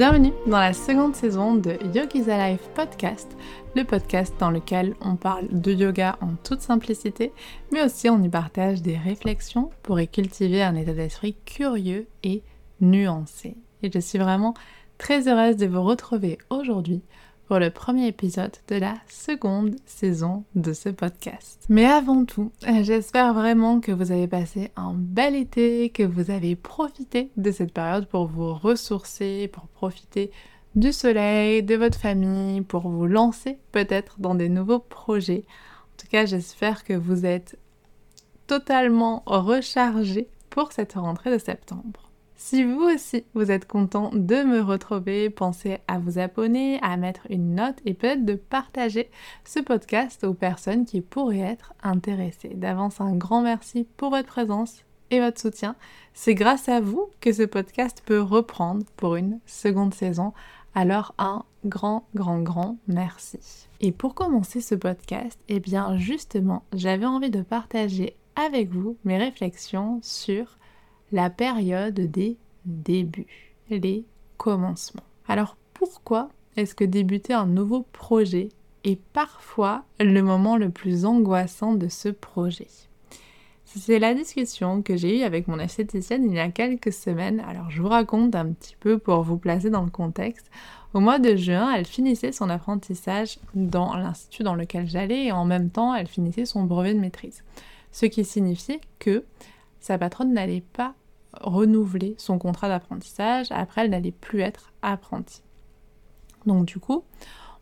Bienvenue dans la seconde saison de Yogi's Alive Podcast, le podcast dans lequel on parle de yoga en toute simplicité, mais aussi on y partage des réflexions pour y cultiver un état d'esprit curieux et nuancé. Et je suis vraiment très heureuse de vous retrouver aujourd'hui pour le premier épisode de la seconde saison de ce podcast. Mais avant tout, j'espère vraiment que vous avez passé un bel été, que vous avez profité de cette période pour vous ressourcer, pour profiter du soleil, de votre famille, pour vous lancer peut-être dans des nouveaux projets. En tout cas, j'espère que vous êtes totalement rechargé pour cette rentrée de septembre. Si vous aussi vous êtes content de me retrouver, pensez à vous abonner, à mettre une note et peut-être de partager ce podcast aux personnes qui pourraient être intéressées. D'avance un grand merci pour votre présence et votre soutien. C'est grâce à vous que ce podcast peut reprendre pour une seconde saison. Alors un grand, grand, grand merci. Et pour commencer ce podcast, eh bien justement, j'avais envie de partager avec vous mes réflexions sur la période des débuts, les commencements. Alors pourquoi est-ce que débuter un nouveau projet est parfois le moment le plus angoissant de ce projet? C'est la discussion que j'ai eue avec mon esthéticienne il y a quelques semaines. Alors je vous raconte un petit peu pour vous placer dans le contexte. Au mois de juin, elle finissait son apprentissage dans l'institut dans lequel j'allais et en même temps, elle finissait son brevet de maîtrise. Ce qui signifiait que sa patronne n'allait pas renouveler son contrat d'apprentissage. Après, elle n'allait plus être apprentie. Donc du coup,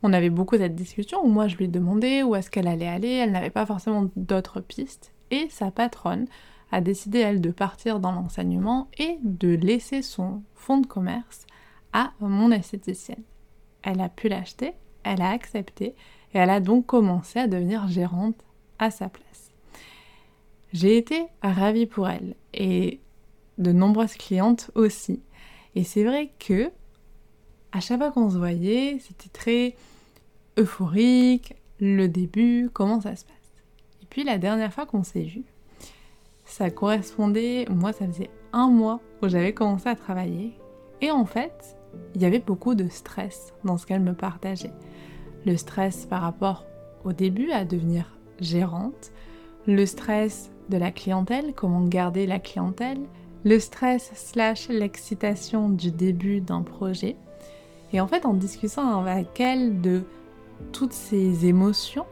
on avait beaucoup cette discussion où moi je lui demandais où est-ce qu'elle allait aller. Elle n'avait pas forcément d'autres pistes. Et sa patronne a décidé, elle, de partir dans l'enseignement et de laisser son fonds de commerce à mon esthéticienne. Elle a pu l'acheter, elle a accepté et elle a donc commencé à devenir gérante à sa place. J'ai été ravie pour elle et de nombreuses clientes aussi. Et c'est vrai que à chaque fois qu'on se voyait, c'était très euphorique, le début, comment ça se passe. Et puis la dernière fois qu'on s'est vu, ça correspondait, moi ça faisait un mois où j'avais commencé à travailler. Et en fait, il y avait beaucoup de stress dans ce qu'elle me partageait. Le stress par rapport au début à devenir gérante, le stress de la clientèle, comment garder la clientèle, le stress slash l'excitation du début d'un projet. Et en fait, en discutant avec elle de toutes ces émotions,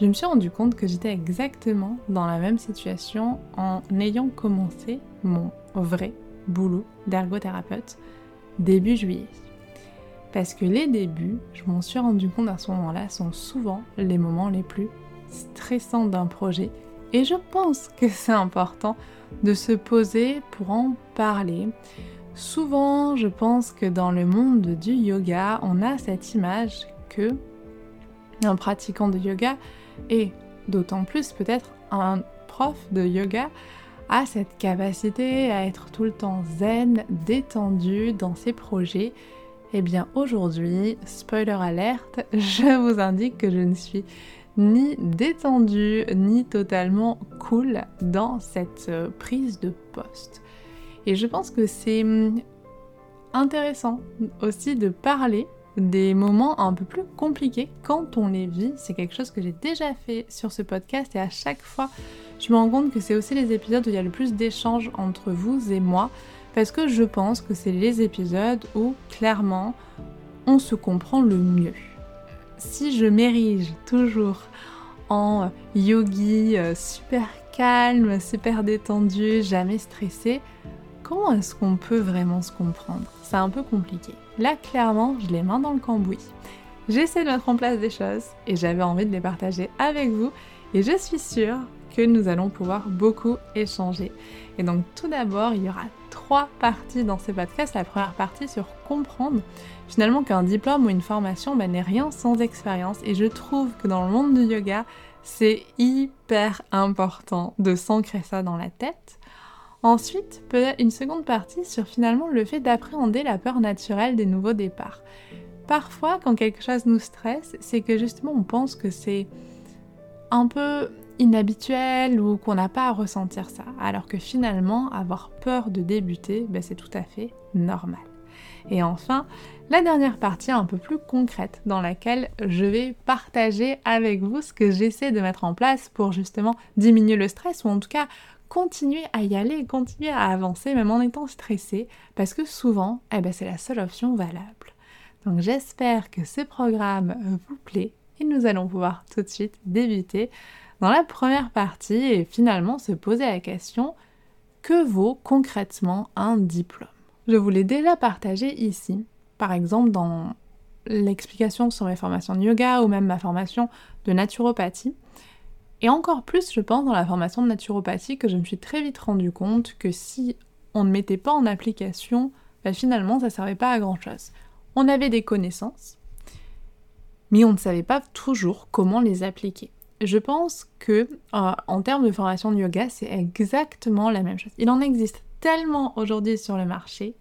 je me suis rendu compte que j'étais exactement dans la même situation en ayant commencé mon vrai boulot d'ergothérapeute début juillet. Parce que les débuts, je m'en suis rendu compte à ce moment-là, sont souvent les moments les plus stressants d'un projet. Et je pense que c'est important de se poser pour en parler. Souvent, je pense que dans le monde du yoga, on a cette image que un pratiquant de yoga et d'autant plus peut-être un prof de yoga a cette capacité à être tout le temps zen, détendu dans ses projets. Eh bien aujourd'hui, spoiler alerte, je vous indique que je ne suis ni détendu, ni totalement cool dans cette euh, prise de poste. Et je pense que c'est hum, intéressant aussi de parler des moments un peu plus compliqués quand on les vit. C'est quelque chose que j'ai déjà fait sur ce podcast et à chaque fois, je me rends compte que c'est aussi les épisodes où il y a le plus d'échanges entre vous et moi parce que je pense que c'est les épisodes où clairement on se comprend le mieux si je m'érige toujours en yogi euh, super calme, super détendu, jamais stressé, comment est-ce qu'on peut vraiment se comprendre? C'est un peu compliqué. Là, clairement, je les mains dans le cambouis. J'essaie de mettre en place des choses et j'avais envie de les partager avec vous et je suis sûre que nous allons pouvoir beaucoup échanger. Et donc tout d'abord, il y aura trois parties dans ce podcast. La première partie sur comprendre finalement qu'un diplôme ou une formation ben, n'est rien sans expérience. Et je trouve que dans le monde du yoga, c'est hyper important de s'ancrer ça dans la tête. Ensuite, peut-être une seconde partie sur finalement le fait d'appréhender la peur naturelle des nouveaux départs. Parfois, quand quelque chose nous stresse, c'est que justement on pense que c'est un peu inhabituel ou qu'on n'a pas à ressentir ça. Alors que finalement, avoir peur de débuter, ben, c'est tout à fait normal. Et enfin, la dernière partie un peu plus concrète dans laquelle je vais partager avec vous ce que j'essaie de mettre en place pour justement diminuer le stress ou en tout cas continuer à y aller, continuer à avancer même en étant stressé parce que souvent, eh ben, c'est la seule option valable. Donc j'espère que ce programme vous plaît et nous allons pouvoir tout de suite débuter dans la première partie et finalement se poser la question que vaut concrètement un diplôme? Je vous l'ai déjà partagé ici, par exemple dans l'explication sur mes formations de yoga ou même ma formation de naturopathie. Et encore plus, je pense, dans la formation de naturopathie, que je me suis très vite rendu compte que si on ne mettait pas en application, ben finalement, ça ne servait pas à grand chose. On avait des connaissances, mais on ne savait pas toujours comment les appliquer. Je pense que euh, en termes de formation de yoga, c'est exactement la même chose. Il en existe tellement aujourd'hui sur le marché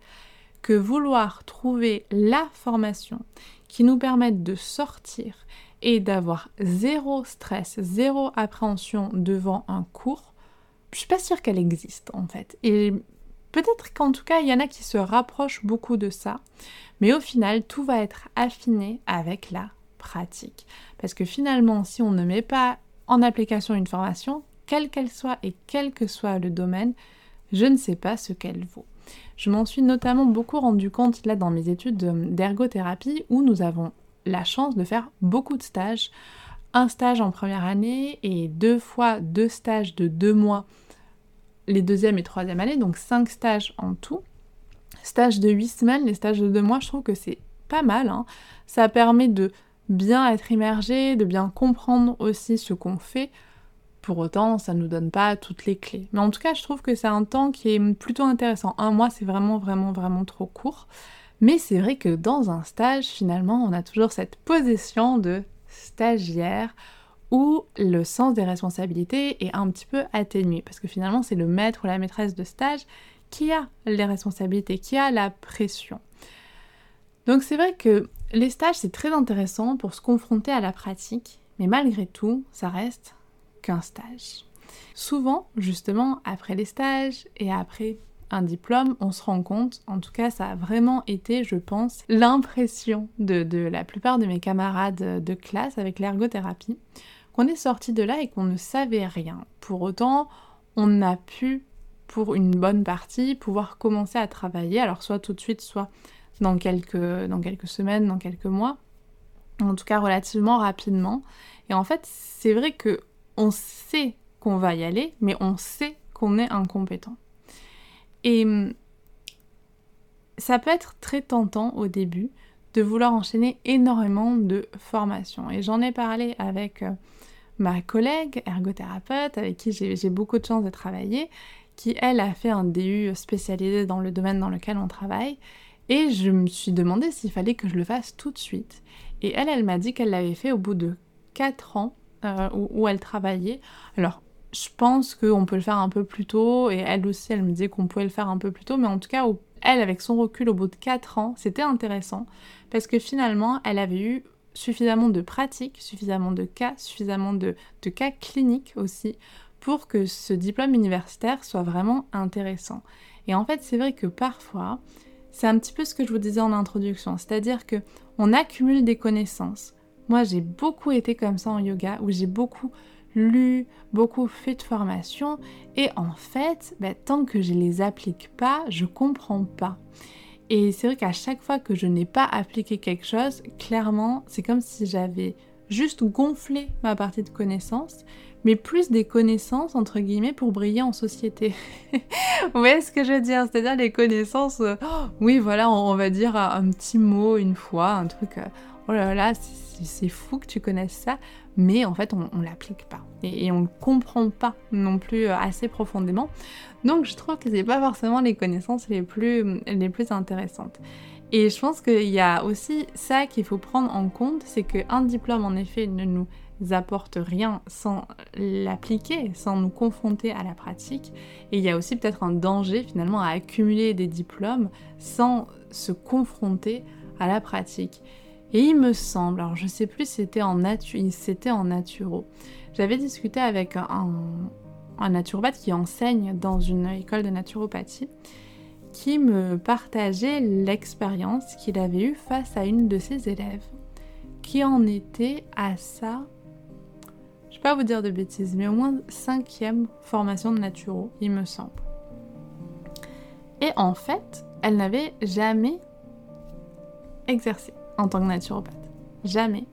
que vouloir trouver la formation qui nous permette de sortir et d'avoir zéro stress, zéro appréhension devant un cours, je suis pas sûre qu'elle existe en fait. Et peut-être qu'en tout cas, il y en a qui se rapprochent beaucoup de ça, mais au final, tout va être affiné avec la pratique. Parce que finalement, si on ne met pas en application une formation, quelle qu'elle soit et quel que soit le domaine, je ne sais pas ce qu'elle vaut. Je m'en suis notamment beaucoup rendu compte là dans mes études d'ergothérapie où nous avons la chance de faire beaucoup de stages. Un stage en première année et deux fois deux stages de deux mois les deuxième et troisième années, donc cinq stages en tout. Stage de huit semaines, les stages de deux mois, je trouve que c'est pas mal. Hein. Ça permet de bien être immergé, de bien comprendre aussi ce qu'on fait. Pour autant, ça ne nous donne pas toutes les clés. Mais en tout cas, je trouve que c'est un temps qui est plutôt intéressant. Un mois, c'est vraiment, vraiment, vraiment trop court. Mais c'est vrai que dans un stage, finalement, on a toujours cette position de stagiaire où le sens des responsabilités est un petit peu atténué. Parce que finalement, c'est le maître ou la maîtresse de stage qui a les responsabilités, qui a la pression. Donc c'est vrai que les stages, c'est très intéressant pour se confronter à la pratique, mais malgré tout, ça reste stage. Souvent, justement, après les stages et après un diplôme, on se rend compte, en tout cas ça a vraiment été, je pense, l'impression de, la plupart de mes camarades de classe avec l'ergothérapie, qu'on est sorti de là et qu'on ne savait rien. Pour autant, on a pu, pour une bonne partie, pouvoir commencer à travailler, alors soit tout de suite, soit dans quelques, dans quelques semaines, dans quelques mois, en tout cas relativement rapidement. Et en fait, c'est vrai que on sait qu'on va y aller, mais on sait qu'on est incompétent. Et hum, ça peut être très tentant au début de vouloir enchaîner énormément de formations. Et j'en ai parlé avec euh, ma collègue ergothérapeute, avec qui j'ai beaucoup de chance de travailler, qui elle a fait un DU spécialisé dans le domaine dans lequel on travaille. Et je me suis demandé s'il fallait que je le fasse tout de suite. Et elle, elle m'a dit qu'elle l'avait fait au bout de 4 ans euh, où, elle travaillait. Alors, je pense qu'on peut le faire un peu plus tôt, et elle aussi, elle me disait qu'on pouvait le faire un peu plus tôt, mais en tout cas, elle, avec son recul au bout de 4 ans, c'était intéressant, parce que finalement, elle avait eu suffisamment de pratiques, suffisamment de cas, suffisamment de, cas cliniques aussi, pour que ce diplôme universitaire soit vraiment intéressant. Et en fait, c'est vrai que parfois, c'est un petit peu ce que je vous disais en introduction, c'est-à-dire que on accumule des connaissances. Moi, j'ai beaucoup été comme ça en yoga, où j'ai beaucoup lu, beaucoup fait de formation, et en fait, ben, tant que je les applique pas, je comprends pas. Et c'est vrai qu'à chaque fois que je n'ai pas appliqué quelque chose, clairement, c'est comme si j'avais juste gonflé ma partie de connaissances, mais plus des connaissances, entre guillemets, pour briller en société. Vous voyez ce que je veux dire? C'est-à-dire les connaissances, euh, oui, voilà, on, va dire un, petit mot une fois, un truc, euh, oh là là, c'est fou que tu connaisses ça, mais en fait, on, ne l'applique pas. Et, on ne comprend pas non plus euh, assez profondément. Donc, je trouve que c'est pas forcément les connaissances les plus, les plus intéressantes. Et je pense qu'il y a aussi ça qu'il faut prendre en compte, c'est qu'un diplôme, en effet, ne nous apporte rien sans l'appliquer, sans nous confronter à la pratique. Et il y a aussi peut-être un danger finalement à accumuler des diplômes sans se confronter à la pratique. Et il me semble, alors je sais plus si c'était en nature, c'était en naturo. J'avais discuté avec un, naturopathe qui enseigne dans une école de naturopathie qui me partageait l'expérience qu'il avait eue face à une de ses élèves, qui en était à sa, je vais pas vous dire de bêtises, mais au moins cinquième formation de naturo, il me semble. Et en fait, elle n'avait jamais exercé en tant que naturopathe. Jamais.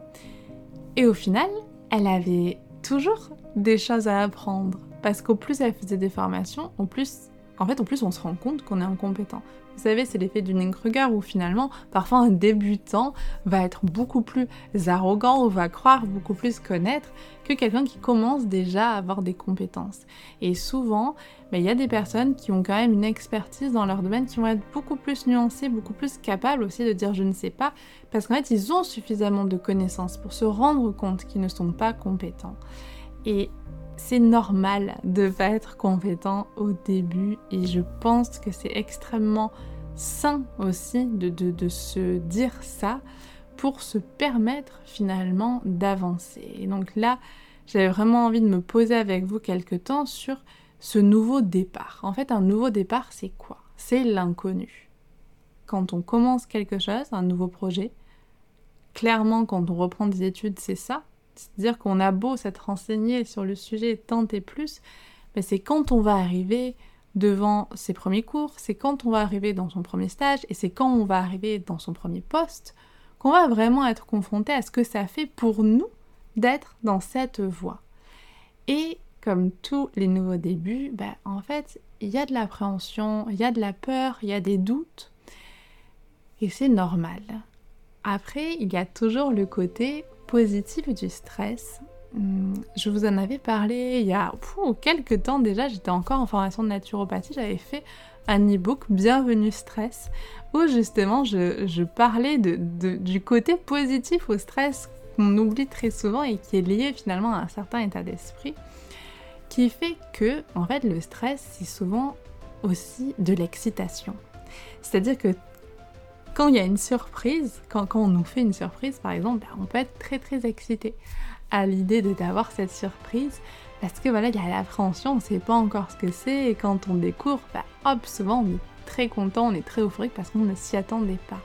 Et au final, elle avait toujours des choses à apprendre. Parce qu'au plus elle faisait des formations, au plus en fait, en plus, on se rend compte qu'on est incompétent. Vous savez, c'est l'effet du Kruger où finalement, parfois un débutant va être beaucoup plus arrogant ou va croire beaucoup plus connaître que quelqu'un qui commence déjà à avoir des compétences. Et souvent, ben, il y a des personnes qui ont quand même une expertise dans leur domaine qui vont être beaucoup plus nuancées, beaucoup plus capables aussi de dire je ne sais pas, parce qu'en fait, ils ont suffisamment de connaissances pour se rendre compte qu'ils ne sont pas compétents. Et c'est normal de pas être compétent au début et je pense que c'est extrêmement sain aussi de, de, se dire ça pour se permettre finalement d'avancer. Et donc là, j'avais vraiment envie de me poser avec vous quelque temps sur ce nouveau départ. En fait, un nouveau départ, c'est quoi? C'est l'inconnu. Quand on commence quelque chose, un nouveau projet, clairement quand on reprend des études, c'est ça, c'est-à-dire qu'on a beau s'être renseigné sur le sujet tant et plus, c'est quand on va arriver devant ses premiers cours, c'est quand on va arriver dans son premier stage et c'est quand on va arriver dans son premier poste qu'on va vraiment être confronté à ce que ça fait pour nous d'être dans cette voie. Et comme tous les nouveaux débuts, ben, en fait, il y a de l'appréhension, il y a de la peur, il y a des doutes. Et c'est normal. Après, il y a toujours le côté positif du stress. Hmm, je vous en avais parlé il y a quelques temps déjà, j'étais encore en formation de naturopathie, j'avais fait un e-book Bienvenue Stress où justement je, parlais de, du côté positif au stress qu'on oublie très souvent et qui est lié finalement à un certain état d'esprit qui fait que en fait le stress c'est souvent aussi de l'excitation. C'est-à-dire que quand il y a une surprise, quand, on nous fait une surprise par exemple, ben, on peut être très très excité à l'idée d'avoir cette surprise parce que voilà, il y a l'appréhension, on ne sait pas encore ce que c'est et quand on découvre, ben, hop, souvent on est très content, on est très euphorique parce qu'on ne s'y attendait pas.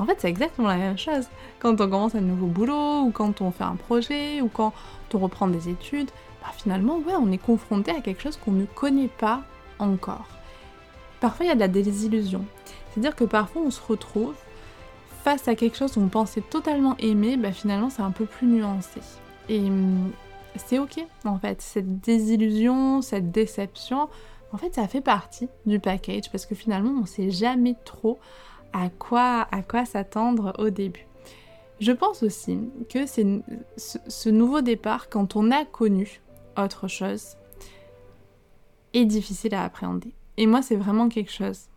en fait, c'est exactement la même chose quand on commence un nouveau boulot ou quand on fait un projet ou quand on reprend des études. Ben, finalement, ouais, on est confronté à quelque chose qu'on ne connaît pas encore. Parfois, il y a de la désillusion. C'est-à-dire que parfois on se retrouve face à quelque chose qu'on pensait totalement aimer, bah finalement c'est un peu plus nuancé. Et hum, c'est ok en fait, cette désillusion, cette déception, en fait ça fait partie du package parce que finalement on sait jamais trop à quoi, à quoi s'attendre au début. Je pense aussi que c'est ce nouveau départ, quand on a connu autre chose, est difficile à appréhender. Et moi, c'est vraiment quelque chose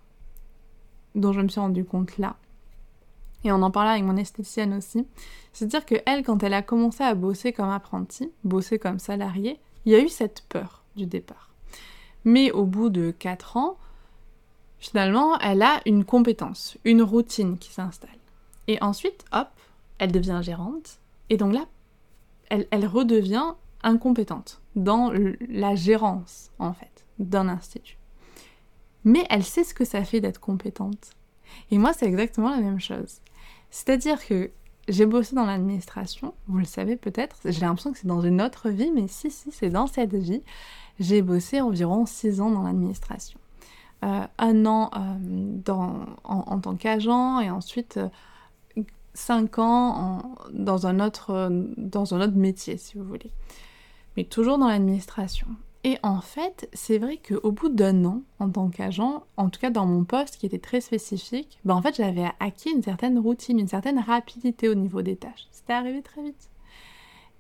dont je me suis rendu compte là. Et on en parlait avec mon esthéticienne aussi. C'est-à-dire que elle, quand elle a commencé à bosser comme apprentie, bosser comme salariée, il y a eu cette peur du départ. Mais au bout de 4 ans, finalement, elle a une compétence, une routine qui s'installe. Et ensuite, hop, elle devient gérante. Et donc là, elle, elle redevient incompétente dans la gérance, en fait, d'un institut mais elle sait ce que ça fait d'être compétente. Et moi, c'est exactement la même chose. C'est-à-dire que j'ai bossé dans l'administration, vous le savez peut-être, j'ai l'impression que c'est dans une autre vie, mais si, si, c'est dans cette vie. J'ai bossé environ 6 ans dans l'administration. Euh, un an euh, dans, en, tant qu'agent et ensuite 5 euh, ans dans, un autre, dans un autre métier, si vous voulez. Mais toujours dans l'administration. Et en fait, c'est vrai qu'au bout d'un an, en tant qu'agent, en tout cas dans mon poste qui était très spécifique, ben en fait j'avais acquis une certaine routine, une certaine rapidité au niveau des tâches. C'était arrivé très vite.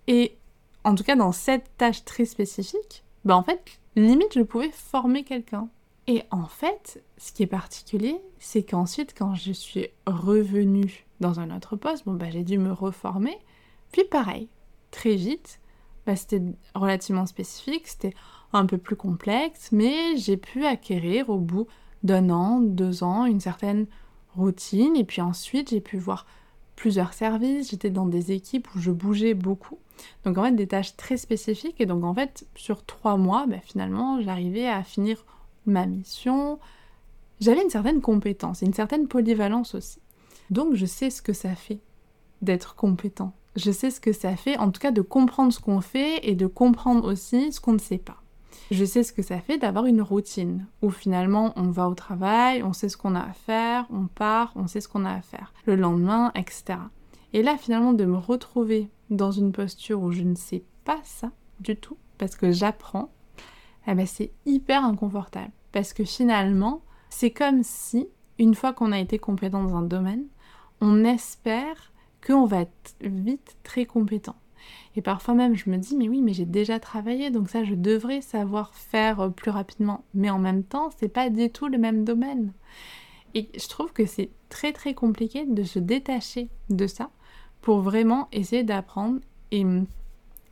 Et en tout cas dans cette tâche très spécifique, ben en fait, limite je pouvais former quelqu'un. Et en fait, ce qui est particulier, c'est qu'ensuite quand je suis revenue dans un autre poste, bon ben j'ai dû me reformer. Puis pareil, très vite, bah, c'était relativement spécifique, c'était un peu plus complexe, mais j'ai pu acquérir au bout d'un an, deux ans, une certaine routine, et puis ensuite j'ai pu voir plusieurs services, j'étais dans des équipes où je bougeais beaucoup. Donc en fait des tâches très spécifiques, et donc en fait sur trois mois, bah, finalement j'arrivais à finir ma mission, j'avais une certaine compétence, une certaine polyvalence aussi. Donc je sais ce que ça fait d'être compétent. Je sais ce que ça fait, en tout cas de comprendre ce qu'on fait et de comprendre aussi ce qu'on ne sait pas. Je sais ce que ça fait d'avoir une routine où finalement on va au travail, on sait ce qu'on a à faire, on part, on sait ce qu'on a à faire le lendemain, etc. Et là finalement de me retrouver dans une posture où je ne sais pas ça du tout, parce que j'apprends, eh ben c'est hyper inconfortable. Parce que finalement, c'est comme si, une fois qu'on a été compétent dans un domaine, on espère qu'on va vite très compétent. Et parfois même, je me dis, mais oui, mais j'ai déjà travaillé, donc ça, je devrais savoir faire euh, plus rapidement. Mais en même temps, c'est pas du tout le même domaine. Et je trouve que c'est très très compliqué de se détacher de ça pour vraiment essayer d'apprendre. Et mon,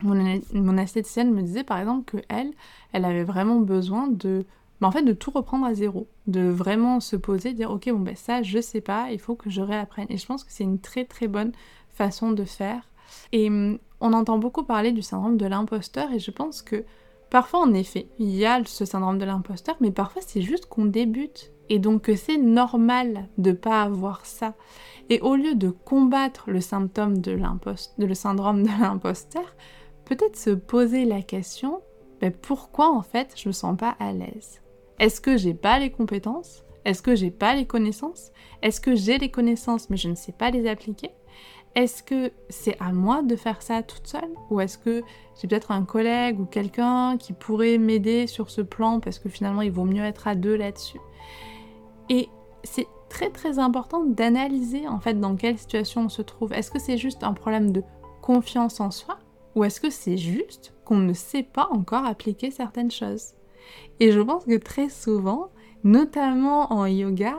mon esthéticienne me disait par exemple que elle, elle avait vraiment besoin de mais en fait de tout reprendre à zéro, de vraiment se poser, dire ok bon ben ça je sais pas, il faut que je réapprenne. Et je pense que c'est une très très bonne façon de faire. Et hum, on entend beaucoup parler du syndrome de l'imposteur et je pense que parfois en effet il y a ce syndrome de l'imposteur, mais parfois c'est juste qu'on débute et donc que c'est normal de pas avoir ça. Et au lieu de combattre le symptôme de le syndrome de l'imposteur, peut-être se poser la question ben pourquoi en fait je me sens pas à l'aise? Est-ce que j'ai pas les compétences? Est-ce que j'ai pas les connaissances? Est-ce que j'ai les connaissances mais je ne sais pas les appliquer? Est-ce que c'est à moi de faire ça toute seule? Ou est-ce que j'ai peut-être un collègue ou quelqu'un qui pourrait m'aider sur ce plan parce que finalement il vaut mieux être à deux là-dessus? Et c'est très très important d'analyser en fait dans quelle situation on se trouve. Est-ce que c'est juste un problème de confiance en soi? Ou est-ce que c'est juste qu'on ne sait pas encore appliquer certaines choses? Et je pense que très souvent, notamment en yoga,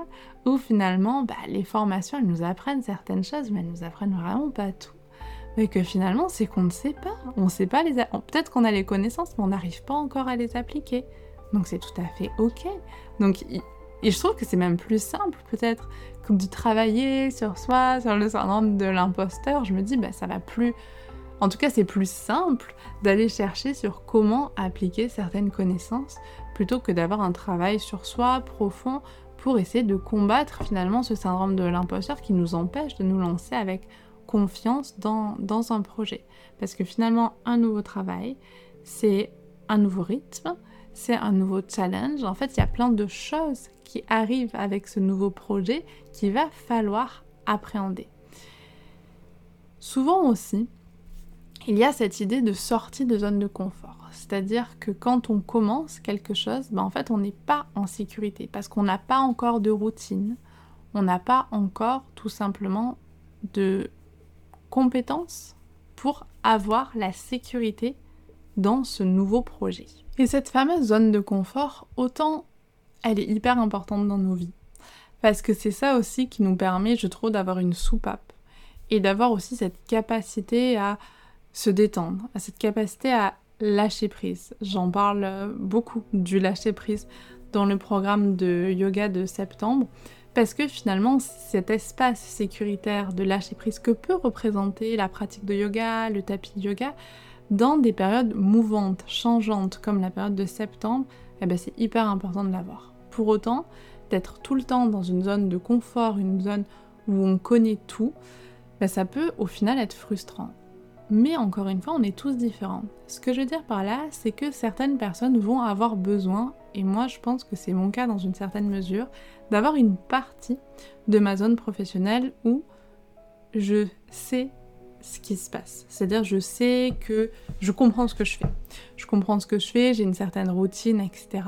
où finalement bah, les formations elles nous apprennent certaines choses, mais elles nous apprennent vraiment pas tout. Mais que finalement c'est qu'on ne sait pas. On sait pas les. Peut-être qu'on a les connaissances, mais on n'arrive pas encore à les appliquer. Donc c'est tout à fait ok. Donc et je trouve que c'est même plus simple peut-être que de travailler sur soi, sur le syndrome de l'imposteur. Je me dis bah ça va plus en tout cas, c'est plus simple d'aller chercher sur comment appliquer certaines connaissances plutôt que d'avoir un travail sur soi profond pour essayer de combattre finalement ce syndrome de l'imposteur qui nous empêche de nous lancer avec confiance dans, un projet. Parce que finalement, un nouveau travail, c'est un nouveau rythme, c'est un nouveau challenge. En fait, il y a plein de choses qui arrivent avec ce nouveau projet qu'il va falloir appréhender. Souvent aussi, il y a cette idée de sortie de zone de confort. C'est-à-dire que quand on commence quelque chose, ben en fait on n'est pas en sécurité parce qu'on n'a pas encore de routine, on n'a pas encore tout simplement de compétences pour avoir la sécurité dans ce nouveau projet. Et cette fameuse zone de confort, autant elle est hyper importante dans nos vies. Parce que c'est ça aussi qui nous permet, je trouve, d'avoir une soupape. Et d'avoir aussi cette capacité à se détendre, à cette capacité à lâcher prise. J'en parle euh, beaucoup du lâcher prise dans le programme de yoga de septembre parce que finalement cet espace sécuritaire de lâcher prise que peut représenter la pratique de yoga, le tapis de yoga, dans des périodes mouvantes, changeantes comme la période de septembre, eh ben c'est hyper important de l'avoir. Pour autant, d'être tout le temps dans une zone de confort, une zone où on connaît tout, ben ça peut au final être frustrant. Mais encore une fois, on est tous différents. Ce que je veux dire par là, c'est que certaines personnes vont avoir besoin, et moi je pense que c'est mon cas dans une certaine mesure, d'avoir une partie de ma zone professionnelle où je sais ce qui se passe. C'est-à-dire je sais que je comprends ce que je fais. Je comprends ce que je fais, j'ai une certaine routine, etc.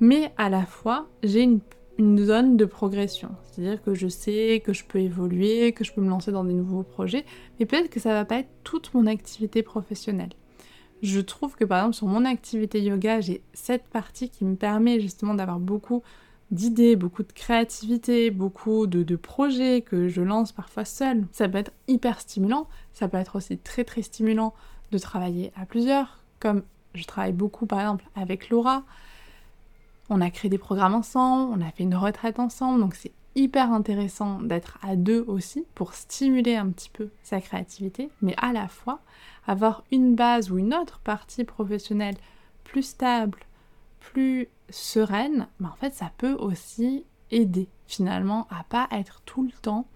Mais à la fois, j'ai une zone de progression. C'est-à-dire que je sais que je peux évoluer, que je peux me lancer dans des nouveaux projets, mais peut-être que ça va pas être toute mon activité professionnelle. Je trouve que par exemple sur mon activité yoga, j'ai cette partie qui me permet justement d'avoir beaucoup d'idées, beaucoup de créativité, beaucoup de, de, projets que je lance parfois seule. Ça peut être hyper stimulant, ça peut être aussi très très stimulant de travailler à plusieurs, comme je travaille beaucoup par exemple avec Laura, on a créé des programmes ensemble, on a fait une retraite ensemble, donc c'est hyper intéressant d'être à deux aussi pour stimuler un petit peu sa créativité, mais à la fois avoir une base ou une autre partie professionnelle plus stable, plus sereine, bah en fait ça peut aussi aider finalement à pas être tout le temps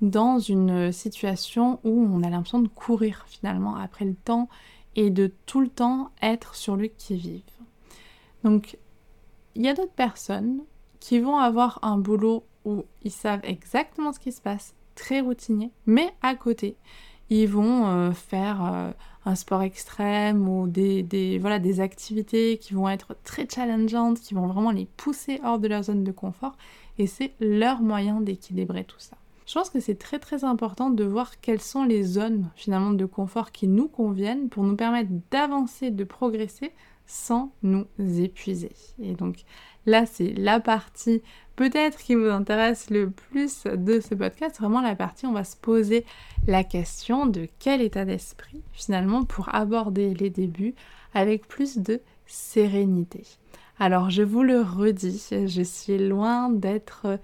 dans une situation où on a l'impression de courir finalement après le temps et de tout le temps être sur le qui-vive. Il y a d'autres personnes qui vont avoir un boulot où ils savent exactement ce qui se passe, très routinier, mais à côté, ils vont euh, faire euh, un sport extrême ou des, voilà, des activités qui vont être très challengeantes, qui vont vraiment les pousser hors de leur zone de confort, et c'est leur moyen d'équilibrer tout ça. Je pense que c'est très très important de voir quelles sont les zones finalement de confort qui nous conviennent pour nous permettre d'avancer, de progresser sans nous épuiser. Et donc là, c'est la partie peut-être qui vous intéresse le plus de ce podcast, vraiment la partie où on va se poser la question de quel état d'esprit finalement pour aborder les débuts avec plus de sérénité. Alors je vous le redis, je suis loin d'être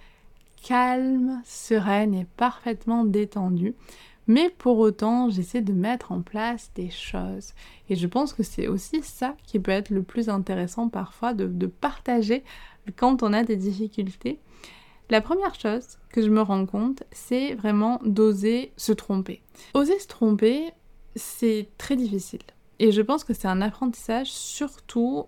calme, sereine et parfaitement détendue. Mais pour autant, j'essaie de mettre en place des choses. Et je pense que c'est aussi ça qui peut être le plus intéressant parfois de, partager quand on a des difficultés. La première chose que je me rends compte, c'est vraiment d'oser se tromper. Oser se tromper, c'est très difficile. Et je pense que c'est un apprentissage surtout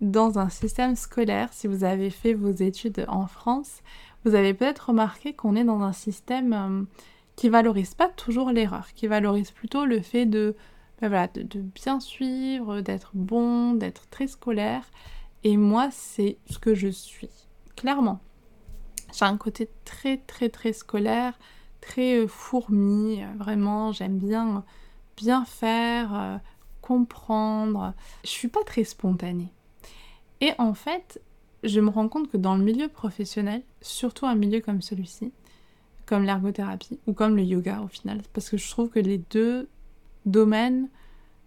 dans un système scolaire. Si vous avez fait vos études en France, vous avez peut-être remarqué qu'on est dans un système euh, qui valorise pas toujours l'erreur, qui valorise plutôt le fait de, ben de, bien suivre, d'être bon, d'être très scolaire. Et moi, c'est ce que je suis, clairement. J'ai un côté très très très scolaire, très euh, fourmi, euh, vraiment, j'aime bien bien faire, euh, comprendre. Je suis pas très spontanée. Et en fait, je me rends compte que dans le milieu professionnel, surtout un milieu comme celui-ci, comme l'ergothérapie ou comme le yoga au final. Parce que je trouve que les deux domaines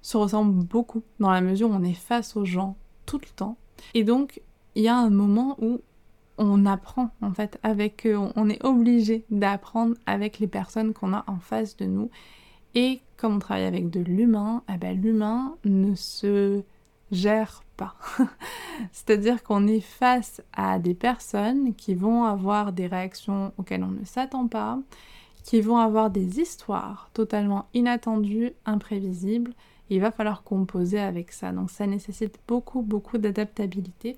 se ressemblent beaucoup dans la mesure où on est face aux gens tout le temps. Et donc, il y a un moment où on apprend en fait avec eux, on est obligé d'apprendre avec les personnes qu'on a en face de nous. Et comme on travaille avec de l'humain, eh ben, l'humain ne se gère pas. C'est-à-dire qu'on est face à des personnes qui vont avoir des réactions auxquelles on ne s'attend pas, qui vont avoir des histoires totalement inattendues, imprévisibles. Il va falloir composer avec ça. Donc ça nécessite beaucoup, beaucoup d'adaptabilité.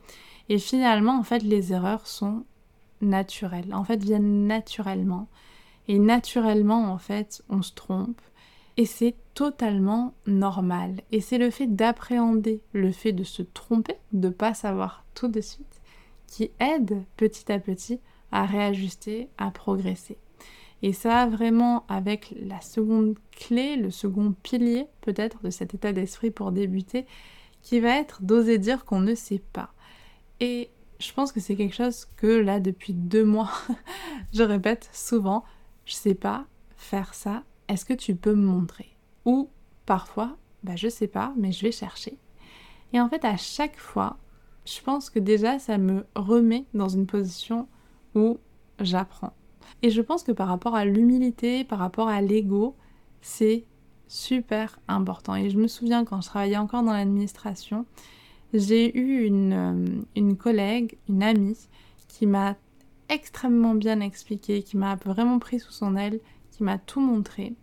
Et finalement, en fait, les erreurs sont naturelles. En fait, viennent naturellement. Et naturellement, en fait, on se trompe. Et c'est totalement normal. Et c'est le fait d'appréhender le fait de se tromper, de pas savoir tout de suite, qui aide petit à petit à réajuster, à progresser. Et ça, vraiment, avec la seconde clé, le second pilier peut-être de cet état d'esprit pour débuter, qui va être d'oser dire qu'on ne sait pas. Et je pense que c'est quelque chose que là, depuis deux mois, je répète souvent, je sais pas faire ça, est-ce que tu peux me montrer? Ou parfois, bah je sais pas, mais je vais chercher. Et en fait, à chaque fois, je pense que déjà ça me remet dans une position où j'apprends. Et je pense que par rapport à l'humilité, par rapport à l'ego, c'est super important. Et je me souviens quand je travaillais encore dans l'administration, j'ai eu une, euh, une collègue, une amie, qui m'a extrêmement bien expliqué, qui m'a vraiment pris sous son aile, qui m'a tout montré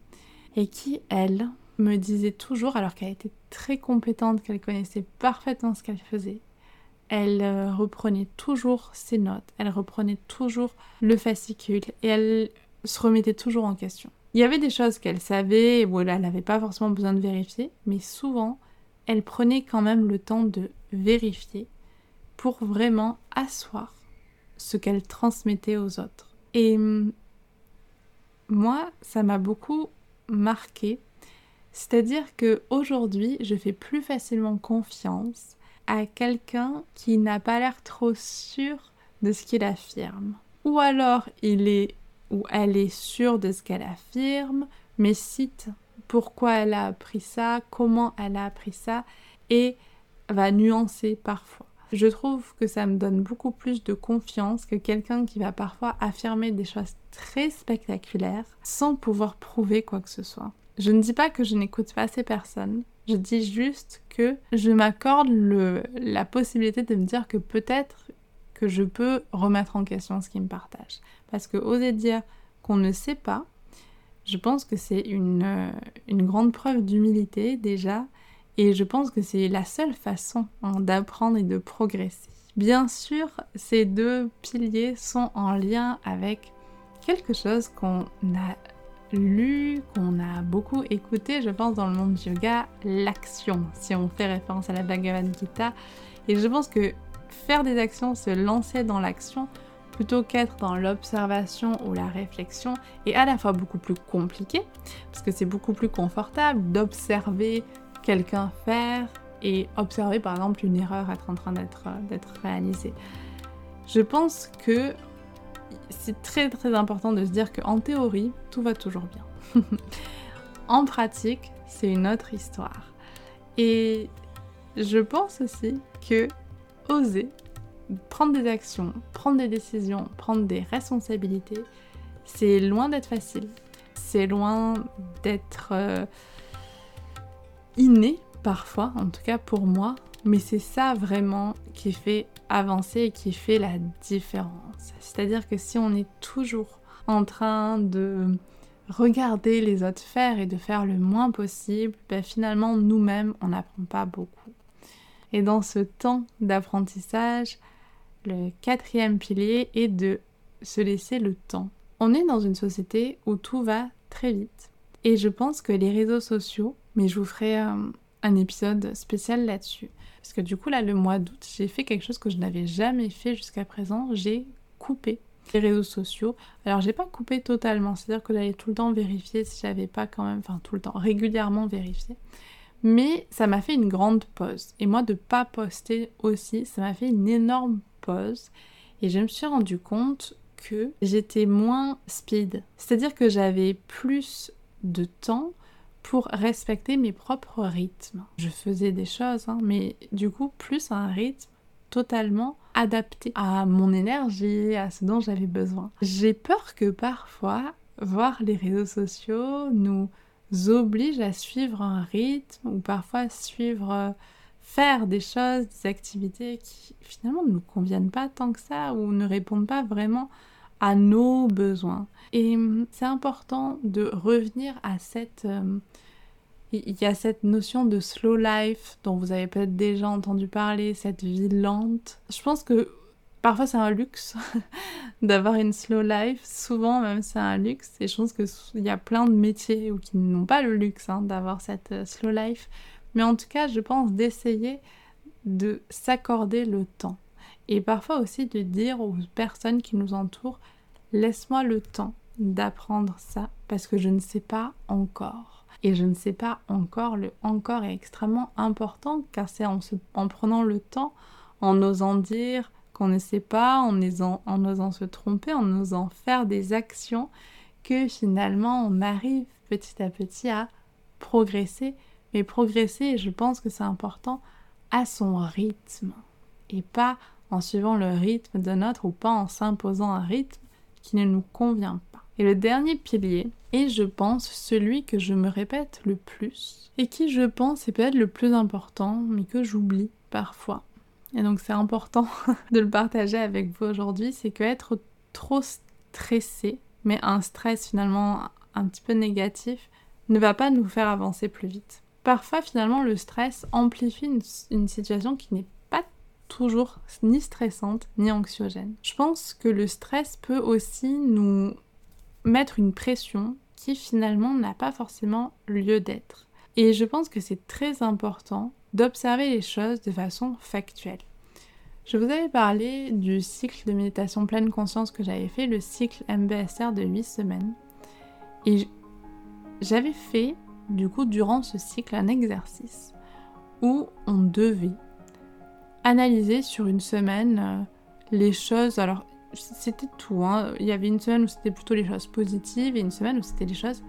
et qui, elle, me disait toujours, alors qu'elle était très compétente, qu'elle connaissait parfaitement ce qu'elle faisait, elle euh, reprenait toujours ses notes, elle reprenait toujours le fascicule et elle se remettait toujours en question. Il y avait des choses qu'elle savait où elle n'avait pas forcément besoin de vérifier, mais souvent, elle prenait quand même le temps de vérifier pour vraiment asseoir ce qu'elle transmettait aux autres. Et hum, moi, ça m'a beaucoup marqué. C'est-à-dire que aujourd'hui, je fais plus facilement confiance à quelqu'un qui n'a pas l'air trop sûr de ce qu'il affirme. Ou alors il est ou elle est sûre de ce qu'elle affirme, mais cite pourquoi elle a appris ça, comment elle a appris ça, et va nuancer parfois. Je trouve que ça me donne beaucoup plus de confiance que quelqu'un qui va parfois affirmer des choses très spectaculaires sans pouvoir prouver quoi que ce soit. Je ne dis pas que je n'écoute pas ces personnes, je dis juste que je m'accorde la possibilité de me dire que peut-être que je peux remettre en question ce qu'ils me partagent. Parce que oser dire qu'on ne sait pas, je pense que c'est une, euh, une grande preuve d'humilité déjà, et je pense que c'est la seule façon hein, d'apprendre et de progresser. Bien sûr, ces deux piliers sont en lien avec quelque chose qu'on a lu, qu'on a beaucoup écouté, je pense, dans le monde du yoga, l'action, si on fait référence à la Bhagavad Gita. Et je pense que faire des actions, se lancer dans l'action, plutôt qu'être dans l'observation ou la réflexion, est à la fois beaucoup plus compliqué, parce que c'est beaucoup plus confortable d'observer quelqu'un faire et observer par exemple une erreur être en train d'être réalisée. Je pense que c'est très très important de se dire qu'en théorie, tout va toujours bien. en pratique, c'est une autre histoire. Et je pense aussi que oser prendre des actions, prendre des décisions, prendre des responsabilités, c'est loin d'être facile. C'est loin d'être euh, inné parfois, en tout cas pour moi, mais c'est ça vraiment qui fait avancer et qui fait la différence. C'est-à-dire que si on est toujours en train de regarder les autres faire et de faire le moins possible, ben finalement nous-mêmes on n'apprend pas beaucoup. Et dans ce temps d'apprentissage, le quatrième pilier est de se laisser le temps. On est dans une société où tout va très vite. Et je pense que les réseaux sociaux, mais je vous ferai euh, un épisode spécial là-dessus. Parce que du coup, là, le mois d'août, j'ai fait quelque chose que je n'avais jamais fait jusqu'à présent. J'ai coupé les réseaux sociaux. Alors, j'ai pas coupé totalement, c'est-à-dire que j'allais tout le temps vérifier si j'avais pas quand même, enfin, tout le temps, régulièrement vérifier. Mais ça m'a fait une grande pause. Et moi, de pas poster aussi, ça m'a fait une énorme pause. Et je me suis rendu compte que j'étais moins speed. C'est-à-dire que j'avais plus de temps pour respecter mes propres rythmes. Je faisais des choses, hein, mais du coup, plus un rythme totalement adapté à mon énergie, à ce dont j'avais besoin. J'ai peur que parfois, voir les réseaux sociaux nous oblige à suivre un rythme ou parfois suivre euh, faire des choses, des activités qui finalement ne nous conviennent pas tant que ça ou ne répondent pas vraiment à nos besoins. Et hum, c'est important de revenir à cette... Hum, il y a cette notion de slow life dont vous avez peut-être déjà entendu parler, cette vie lente. Je pense que parfois c'est un luxe d'avoir une slow life, souvent même c'est un luxe, et je pense qu'il y a plein de métiers ou qui n'ont pas le luxe hein, d'avoir cette euh, slow life. Mais en tout cas, je pense d'essayer de s'accorder le temps. Et parfois aussi de dire aux personnes qui nous entourent, laisse-moi le temps d'apprendre ça parce que je ne sais pas encore. Et je ne sais pas encore, le encore est extrêmement important car c'est en, en, prenant le temps, en osant dire qu'on ne sait pas, en osant, en osant se tromper, en osant faire des actions, que finalement on arrive petit à petit à progresser. Mais progresser, je pense que c'est important, à son rythme et pas en suivant le rythme de notre ou pas en s'imposant un rythme qui ne nous convient pas. Et le dernier pilier est, je pense, celui que je me répète le plus et qui, je pense, est peut-être le plus important, mais que j'oublie parfois. Et donc c'est important de le partager avec vous aujourd'hui, c'est que être trop stressé, mais un stress finalement un petit peu négatif, ne va pas nous faire avancer plus vite. Parfois finalement le stress amplifie une, une situation qui n'est toujours ni stressante ni anxiogène. Je pense que le stress peut aussi nous mettre une pression qui finalement n'a pas forcément lieu d'être. Et je pense que c'est très important d'observer les choses de façon factuelle. Je vous avais parlé du cycle de méditation pleine conscience que j'avais fait, le cycle MBSR de 8 semaines. Et j'avais fait, du coup, durant ce cycle, un exercice où on devait analyser sur une semaine euh, les choses. Alors, c'était tout. Hein. Il y avait une semaine où c'était plutôt les choses positives et une semaine où c'était les choses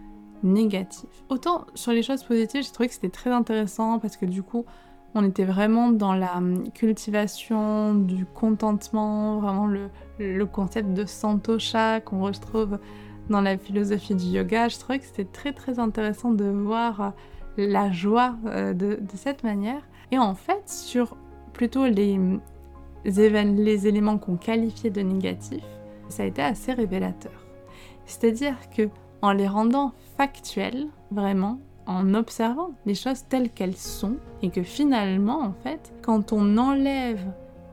négatives. Autant sur les choses positives, j'ai trouvé que c'était très intéressant parce que du coup, on était vraiment dans la hum, cultivation du contentement, vraiment le, le concept de santosha qu'on retrouve dans la philosophie du yoga. Je trouvais que c'était très très intéressant de voir euh, la joie euh, de, de cette manière. Et en fait, sur plutôt les, éléments qu'on qualifiait de négatifs, ça a été assez révélateur. C'est-à-dire que en les rendant factuels, vraiment, en observant les choses telles qu'elles sont, et que finalement, en fait, quand on enlève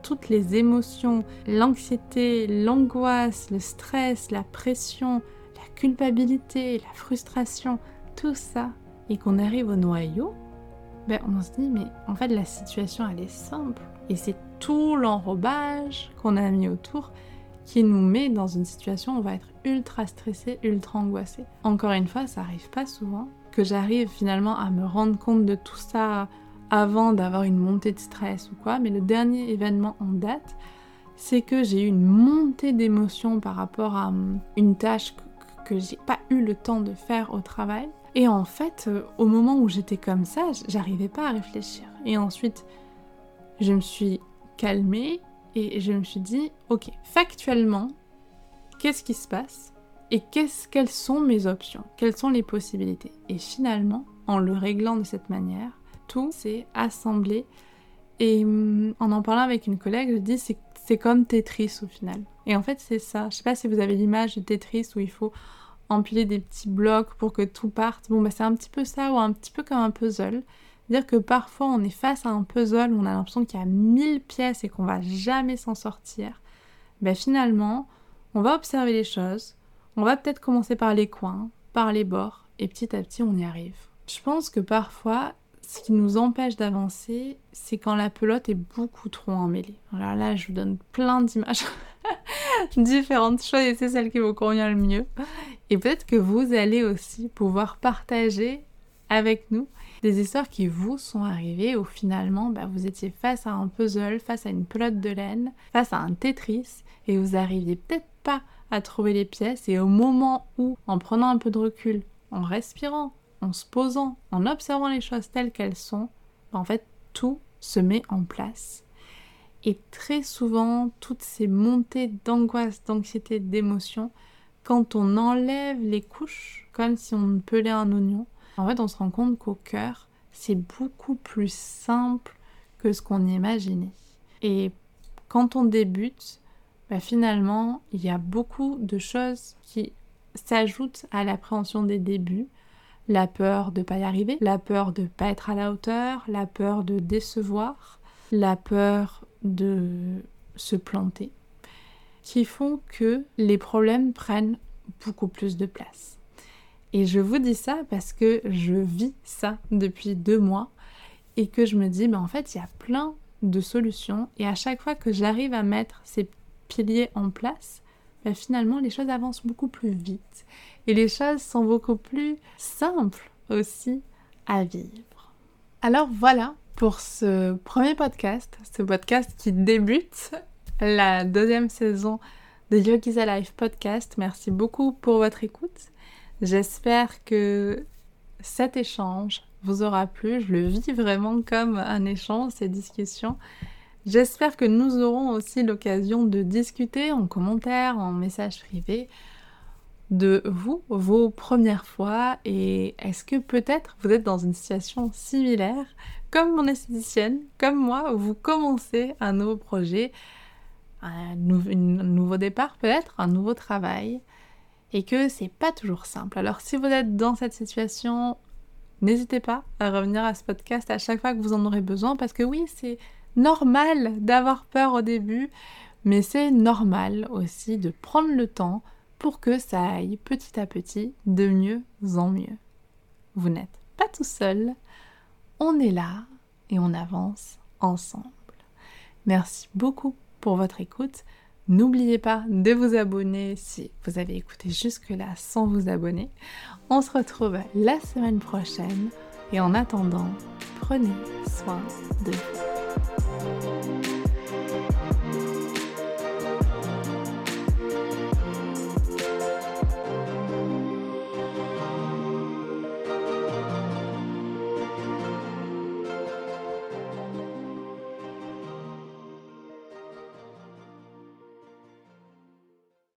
toutes les émotions, l'anxiété, l'angoisse, le stress, la pression, la culpabilité, la frustration, tout ça, et qu'on arrive au noyau, ben on se dit mais en fait la situation elle est simple et c'est tout l'enrobage qu'on a mis autour qui nous met dans une situation où on va être ultra stressé, ultra angoissé. Encore une fois, ça arrive pas souvent que j'arrive finalement à me rendre compte de tout ça avant d'avoir une montée de stress ou quoi, mais le dernier événement en date, c'est que j'ai eu une montée d'émotions par rapport à hum, une tâche que j'ai pas eu le temps de faire au travail. Et en fait, euh, au moment où j'étais comme ça, j'arrivais pas à réfléchir. Et ensuite, je me suis calmée et je me suis dit, ok, factuellement, qu'est-ce qui se passe et quelles sont mes options, quelles sont les possibilités? Et finalement, en le réglant de cette manière, tout s'est assemblé. Et hum, en en parlant avec une collègue, je dis c'est comme Tetris au final. Et en fait, c'est ça. Je sais pas si vous avez l'image de Tetris où il faut empiler des petits blocs pour que tout parte. Bon, bah, c'est un petit peu ça ou un petit peu comme un puzzle. Dire que parfois on est face à un puzzle où on a l'impression qu'il y a mille pièces et qu'on va jamais s'en sortir. Ben finalement, on va observer les choses, on va peut-être commencer par les coins, par les bords, et petit à petit on y arrive. Je pense que parfois, ce qui nous empêche d'avancer, c'est quand la pelote est beaucoup trop emmêlée. Alors là, je vous donne plein d'images, différentes c'est celle qui vous convient le mieux. Et peut-être que vous allez aussi pouvoir partager avec nous des histoires qui vous sont arrivées où finalement bah, vous étiez face à un puzzle, face à une pelote de laine, face à un Tetris et vous arriviez peut-être pas à trouver les pièces et au moment où, en prenant un peu de recul, en respirant, en se posant, en observant les choses telles qu'elles sont, en fait, tout se met en place. Et très souvent, toutes ces montées d'angoisse, d'anxiété, d'émotion, quand on enlève les couches, comme si on pelait un oignon, en fait, on se rend compte qu'au cœur, c'est beaucoup plus simple que ce qu'on imaginait. Et quand on débute, bah, finalement, il y a beaucoup de choses qui s'ajoutent à l'appréhension des débuts la peur de ne pas y arriver, la peur de ne pas être à la hauteur, la peur de décevoir, la peur de se planter, qui font que les problèmes prennent beaucoup plus de place. Et je vous dis ça parce que je vis ça depuis deux mois et que je me dis, ben en fait, il y a plein de solutions et à chaque fois que j'arrive à mettre ces piliers en place, ben finalement, les choses avancent beaucoup plus vite et les choses sont beaucoup plus simples aussi à vivre. Alors voilà pour ce premier podcast, ce podcast qui débute la deuxième saison de Yogi's Alive podcast. Merci beaucoup pour votre écoute. J'espère que cet échange vous aura plu. Je le vis vraiment comme un échange, ces discussions. J'espère que nous aurons aussi l'occasion de discuter en commentaire, en message privé de vous, vos premières fois, et est-ce que peut-être vous êtes dans une situation similaire, comme mon esthéticienne, comme moi, où vous commencez un nouveau projet, un, nouveau départ peut-être, un nouveau travail, et que c'est pas toujours simple. Alors si vous êtes dans cette situation, n'hésitez pas à revenir à ce podcast à chaque fois que vous en aurez besoin, parce que oui, c'est normal d'avoir peur au début, mais c'est normal aussi de prendre le temps pour que ça aille petit à petit de mieux en mieux. Vous n'êtes pas tout seul, on est là et on avance ensemble. Merci beaucoup pour votre écoute. N'oubliez pas de vous abonner si vous avez écouté jusque-là sans vous abonner. On se retrouve la semaine prochaine et en attendant, prenez soin de vous.